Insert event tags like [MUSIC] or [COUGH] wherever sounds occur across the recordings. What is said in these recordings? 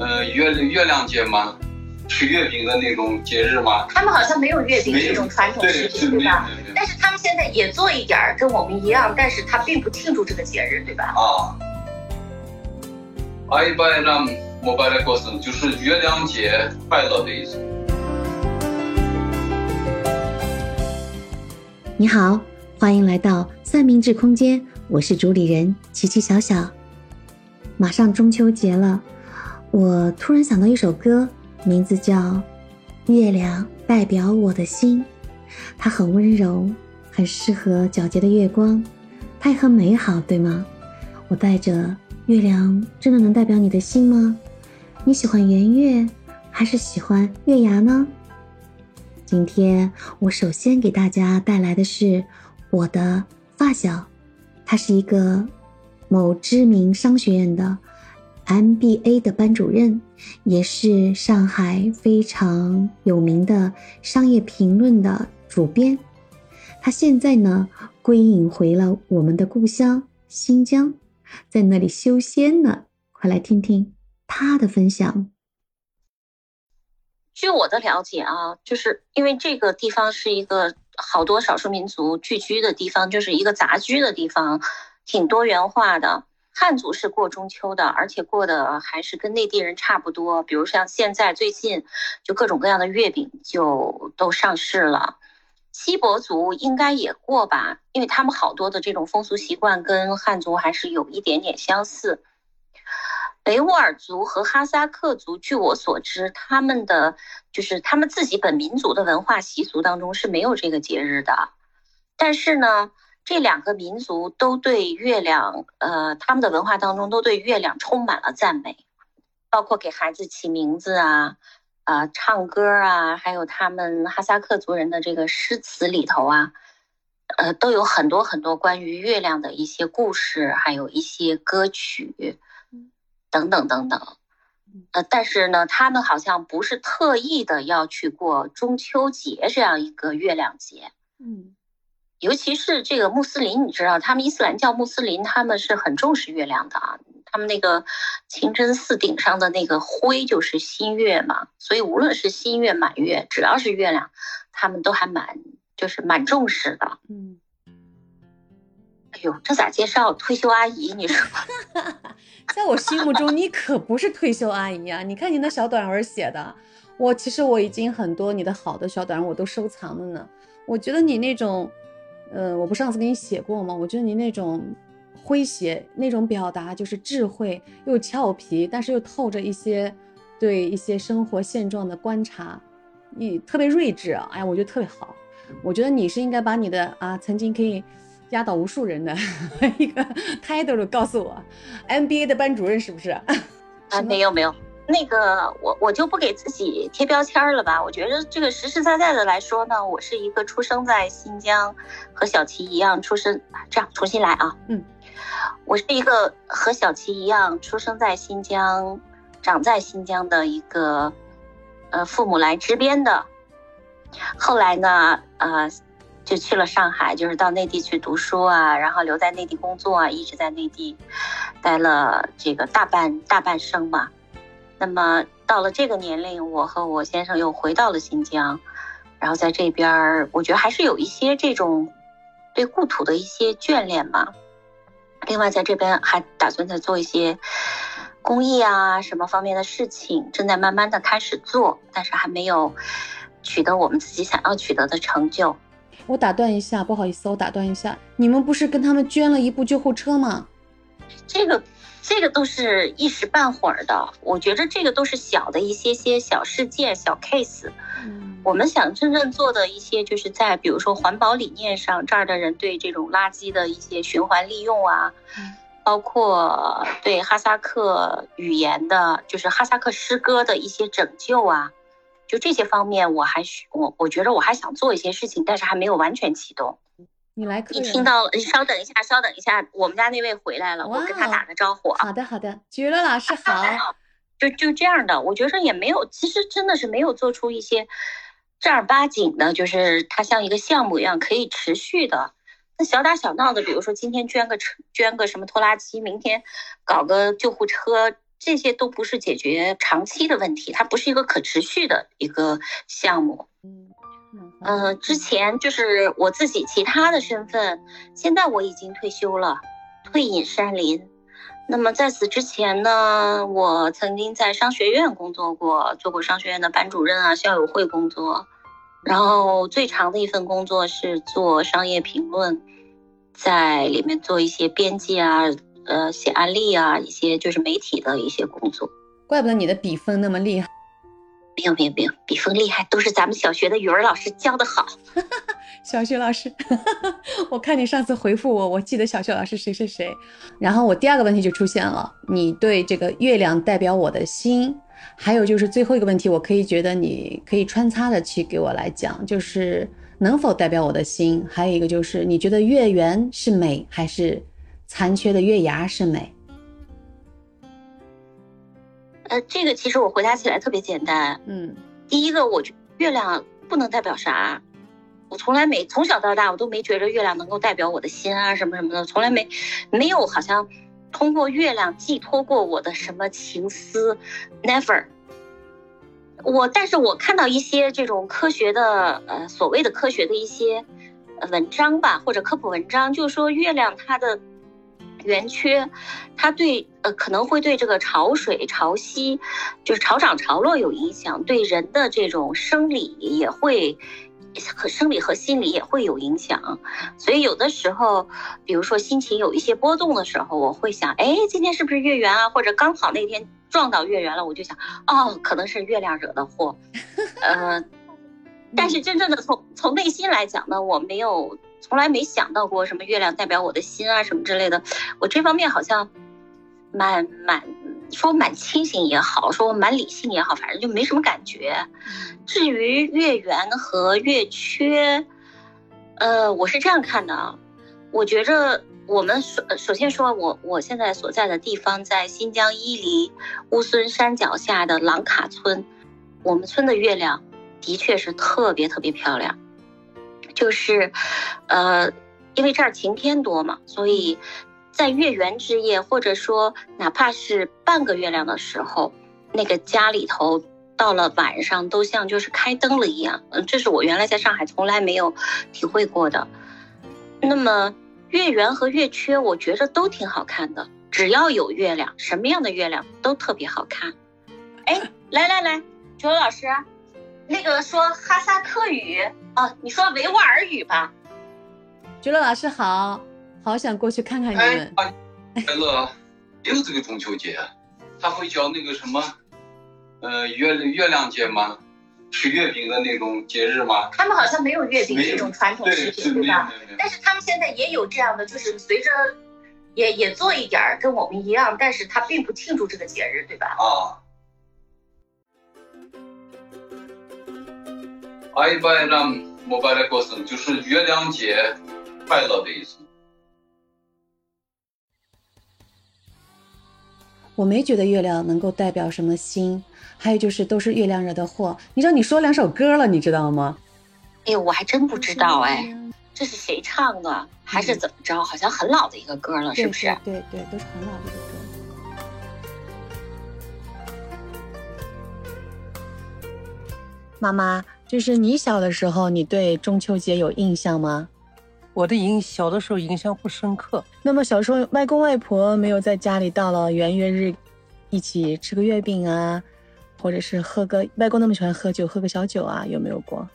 呃月月亮节吗？吃月饼的那种节日吗？他们好像没有月饼这种传统食品，对对吧？但是他们现在也做一点儿跟我们一样，但是他并不庆祝这个节日，对吧？啊。阿伊巴让摩拜勒过生就是月亮节快乐的意思。你好，欢迎来到三明治空间，我是主理人琪琪小小。马上中秋节了，我突然想到一首歌，名字叫《月亮代表我的心》，它很温柔，很适合皎洁的月光，它也很美好，对吗？我带着月亮，真的能代表你的心吗？你喜欢圆月，还是喜欢月牙呢？今天我首先给大家带来的是我的发小，他是一个某知名商学院的 MBA 的班主任，也是上海非常有名的商业评论的主编。他现在呢归隐回了我们的故乡新疆，在那里修仙呢。快来听听他的分享。据我的了解啊，就是因为这个地方是一个好多少数民族聚居的地方，就是一个杂居的地方，挺多元化的。汉族是过中秋的，而且过的还是跟内地人差不多。比如像现在最近，就各种各样的月饼就都上市了。锡伯族应该也过吧，因为他们好多的这种风俗习惯跟汉族还是有一点点相似。维吾尔族和哈萨克族，据我所知，他们的就是他们自己本民族的文化习俗当中是没有这个节日的。但是呢，这两个民族都对月亮，呃，他们的文化当中都对月亮充满了赞美，包括给孩子起名字啊，啊、唱歌啊，还有他们哈萨克族人的这个诗词里头啊，呃，都有很多很多关于月亮的一些故事，还有一些歌曲。等等等等，呃，但是呢，他们好像不是特意的要去过中秋节这样一个月亮节，嗯尤其是这个穆斯林，你知道，他们伊斯兰教穆斯林他们是很重视月亮的啊，他们那个清真寺顶上的那个灰就是新月嘛，所以无论是新月满月，只要是月亮，他们都还蛮就是蛮重视的。嗯。哎呦，这咋介绍退休阿姨？你说？[LAUGHS] 在我心目中，你可不是退休阿姨啊！你看你那小短文写的，我其实我已经很多你的好的小短文我都收藏了呢。我觉得你那种，呃，我不上次给你写过吗？我觉得你那种诙谐，那种表达就是智慧又俏皮，但是又透着一些对一些生活现状的观察，你特别睿智啊！哎呀，我觉得特别好。我觉得你是应该把你的啊曾经可以。压倒无数人的 [LAUGHS] 一个 title 告诉我，MBA 的班主任是不是？[LAUGHS] 啊，没有没有，那个我我就不给自己贴标签了吧。我觉得这个实实在在的来说呢，我是一个出生在新疆，和小齐一样出生。这样重新来啊，嗯，我是一个和小齐一样出生在新疆，长在新疆的一个，呃，父母来支边的，后来呢，呃。就去了上海，就是到内地去读书啊，然后留在内地工作啊，一直在内地待了这个大半大半生嘛。那么到了这个年龄，我和我先生又回到了新疆，然后在这边，我觉得还是有一些这种对故土的一些眷恋吧。另外，在这边还打算再做一些公益啊什么方面的事情，正在慢慢的开始做，但是还没有取得我们自己想要取得的成就。我打断一下，不好意思，我打断一下，你们不是跟他们捐了一部救护车吗？这个，这个都是一时半会儿的，我觉得这个都是小的一些些小事件、小 case。嗯，我们想真正做的一些，就是在比如说环保理念上，这儿的人对这种垃圾的一些循环利用啊，嗯、包括对哈萨克语言的，就是哈萨克诗歌的一些拯救啊。就这些方面，我还需我我觉得我还想做一些事情，但是还没有完全启动。你来，你听到了？你稍等一下，稍等一下，我们家那位回来了，我跟他打个招呼啊。好的，好的，菊乐，老师好。[LAUGHS] 就就这样的，我觉得也没有，其实真的是没有做出一些正儿八经的，就是它像一个项目一样可以持续的。那小打小闹的，比如说今天捐个车，捐个什么拖拉机，明天搞个救护车。这些都不是解决长期的问题，它不是一个可持续的一个项目。嗯，呃，之前就是我自己其他的身份，现在我已经退休了，退隐山林。那么在此之前呢，我曾经在商学院工作过，做过商学院的班主任啊，校友会工作。然后最长的一份工作是做商业评论，在里面做一些编辑啊，呃，写案例啊，一些就是媒体的一些工作。怪不得你的笔锋那么厉害。没有没有没有，笔锋厉害都是咱们小学的语文老师教的好。[LAUGHS] 小学老师，[LAUGHS] 我看你上次回复我，我记得小学老师谁谁谁。然后我第二个问题就出现了，你对这个月亮代表我的心。还有就是最后一个问题，我可以觉得你可以穿插的去给我来讲，就是能否代表我的心？还有一个就是你觉得月圆是美，还是残缺的月牙是美？呃，这个其实我回答起来特别简单。嗯，第一个，我觉月亮不能代表啥，我从来没从小到大我都没觉着月亮能够代表我的心啊什么什么的，从来没没有好像。通过月亮寄托过我的什么情思？Never。我，但是我看到一些这种科学的，呃，所谓的科学的一些文章吧，或者科普文章，就是说月亮它的圆缺，它对，呃，可能会对这个潮水、潮汐，就是潮涨潮落有影响，对人的这种生理也会。和生理和心理也会有影响，所以有的时候，比如说心情有一些波动的时候，我会想，哎，今天是不是月圆啊？或者刚好那天撞到月圆了，我就想，哦，可能是月亮惹的祸。呃，[LAUGHS] 但是真正的从从内心来讲呢，我没有从来没想到过什么月亮代表我的心啊什么之类的，我这方面好像蛮蛮。说蛮清醒也好，说我蛮理性也好，反正就没什么感觉。至于月圆和月缺，呃，我是这样看的啊。我觉着我们首首先说，我我现在所在的地方在新疆伊犁乌孙山脚下的朗卡村，我们村的月亮的确是特别特别漂亮。就是，呃，因为这儿晴天多嘛，所以。在月圆之夜，或者说哪怕是半个月亮的时候，那个家里头到了晚上都像就是开灯了一样。嗯，这是我原来在上海从来没有体会过的。那么月圆和月缺，我觉着都挺好看的。只要有月亮，什么样的月亮都特别好看。哎，来来来，九老师，那个说哈萨克语哦，你说维吾尔语吧。菊乐老师好。好想过去看看你们。快乐，也有这个中秋节，他会叫那个什么，呃，月月亮节吗？吃月饼的那种节日吗？他们好像没有月饼这种传统食品，对吧？但是他们现在也有这样的，就是随着也也做一点儿，跟我们一样，但是他并不庆祝这个节日，对吧？啊。阿伊拜拉莫拜的过生就是月亮节快乐的意思。我没觉得月亮能够代表什么心，还有就是都是月亮惹的祸。你知道你说两首歌了，你知道吗？哎呦，我还真不知道哎，这是谁唱的，还是怎么着？好像很老的一个歌了，是不是？对对，都是很老的一个歌。妈妈，就是你小的时候，你对中秋节有印象吗？我的印小的时候印象不深刻。那么小时候外公外婆没有在家里到了元月日，一起吃个月饼啊，或者是喝个外公那么喜欢喝酒，喝个小酒啊，有没有过？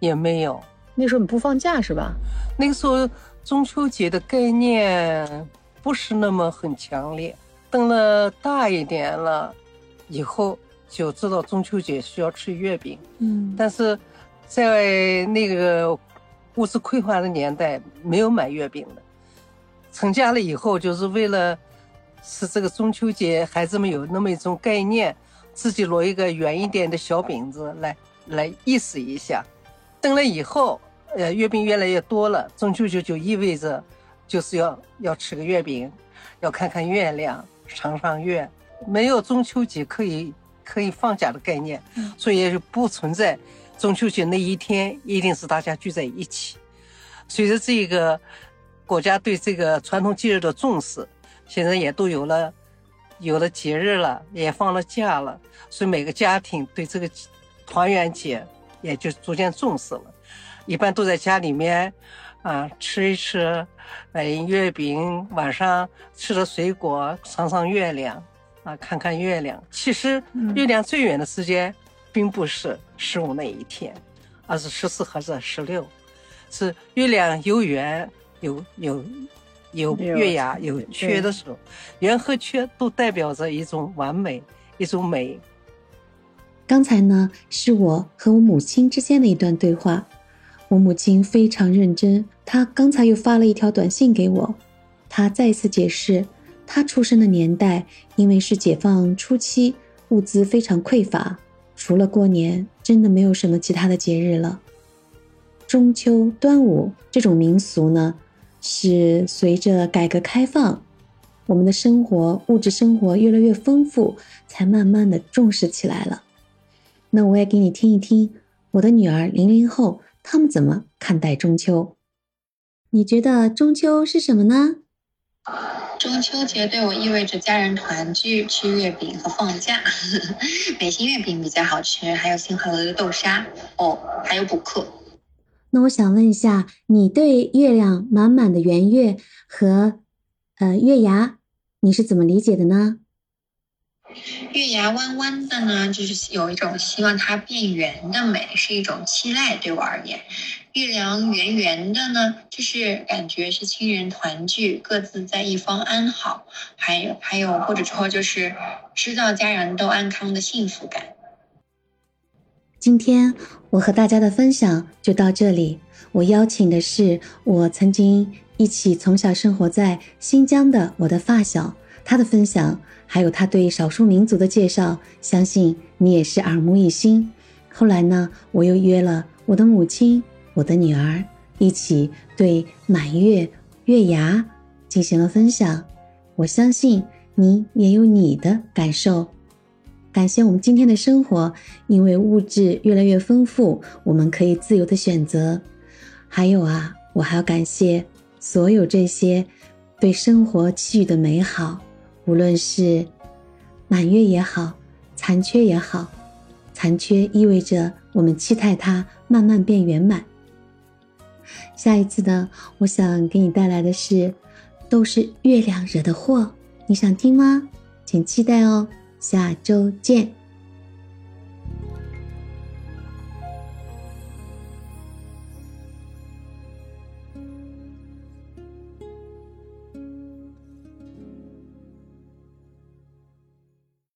也没有。那时候你不放假是吧？那个时候中秋节的概念不是那么很强烈。等了大一点了以后，就知道中秋节需要吃月饼。嗯。但是在那个。物质匮乏的年代没有买月饼的，成家了以后就是为了使这个中秋节，孩子们有那么一种概念，自己摞一个圆一点的小饼子来来意思一下。等了以后，呃，月饼越来越多了，中秋节就意味着就是要要吃个月饼，要看看月亮，赏赏月。没有中秋节可以可以放假的概念，所以也就不存在。中秋节那一天一定是大家聚在一起。随着这个国家对这个传统节日的重视，现在也都有了有了节日了，也放了假了，所以每个家庭对这个团圆节也就逐渐重视了。一般都在家里面，啊，吃一吃，买月饼，晚上吃了水果，赏赏月亮，啊，看看月亮。其实月亮最远的时间，并不是十五那一天，而是十四或者十六，是月亮有圆有有。有月牙有缺的时候，圆和缺都代表着一种完美，一种美。刚才呢，是我和我母亲之间的一段对话。我母亲非常认真，她刚才又发了一条短信给我，她再次解释，他出生的年代因为是解放初期，物资非常匮乏，除了过年，真的没有什么其他的节日了。中秋、端午这种民俗呢？是随着改革开放，我们的生活物质生活越来越丰富，才慢慢的重视起来了。那我也给你听一听我的女儿零零后他们怎么看待中秋。你觉得中秋是什么呢？中秋节对我意味着家人团聚、吃月饼和放假。[LAUGHS] 美心月饼比较好吃，还有星河楼的豆沙哦，还有补课。那我想问一下，你对月亮满满的圆月和呃月牙，你是怎么理解的呢？月牙弯弯的呢，就是有一种希望它变圆的美，是一种期待对我而言。月亮圆圆的呢，就是感觉是亲人团聚，各自在一方安好，还有还有或者说就是知道家人都安康的幸福感。今天我和大家的分享就到这里。我邀请的是我曾经一起从小生活在新疆的我的发小，他的分享还有他对少数民族的介绍，相信你也是耳目一新。后来呢，我又约了我的母亲、我的女儿一起对满月、月牙进行了分享。我相信你也有你的感受。感谢我们今天的生活，因为物质越来越丰富，我们可以自由的选择。还有啊，我还要感谢所有这些对生活给予的美好，无论是满月也好，残缺也好，残缺意味着我们期待它慢慢变圆满。下一次呢，我想给你带来的是，都是月亮惹的祸，你想听吗？请期待哦。下周见。